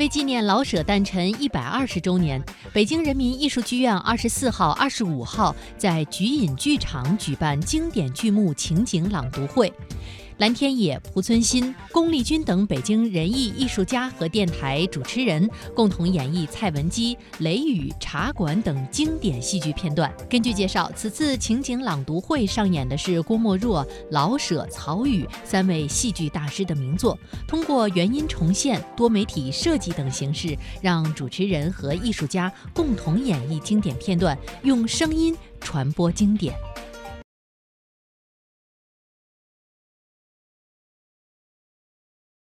为纪念老舍诞辰一百二十周年，北京人民艺术剧院二十四号、二十五号在菊隐剧场举办经典剧目情景朗读会。蓝天野、濮存昕、龚丽君等北京人艺艺术家和电台主持人共同演绎蔡文姬、雷雨、茶馆等经典戏剧片段。根据介绍，此次情景朗读会上演的是郭沫若、老舍、曹禺三位戏剧大师的名作，通过原音重现、多媒体设计等形式，让主持人和艺术家共同演绎经典片段，用声音传播经典。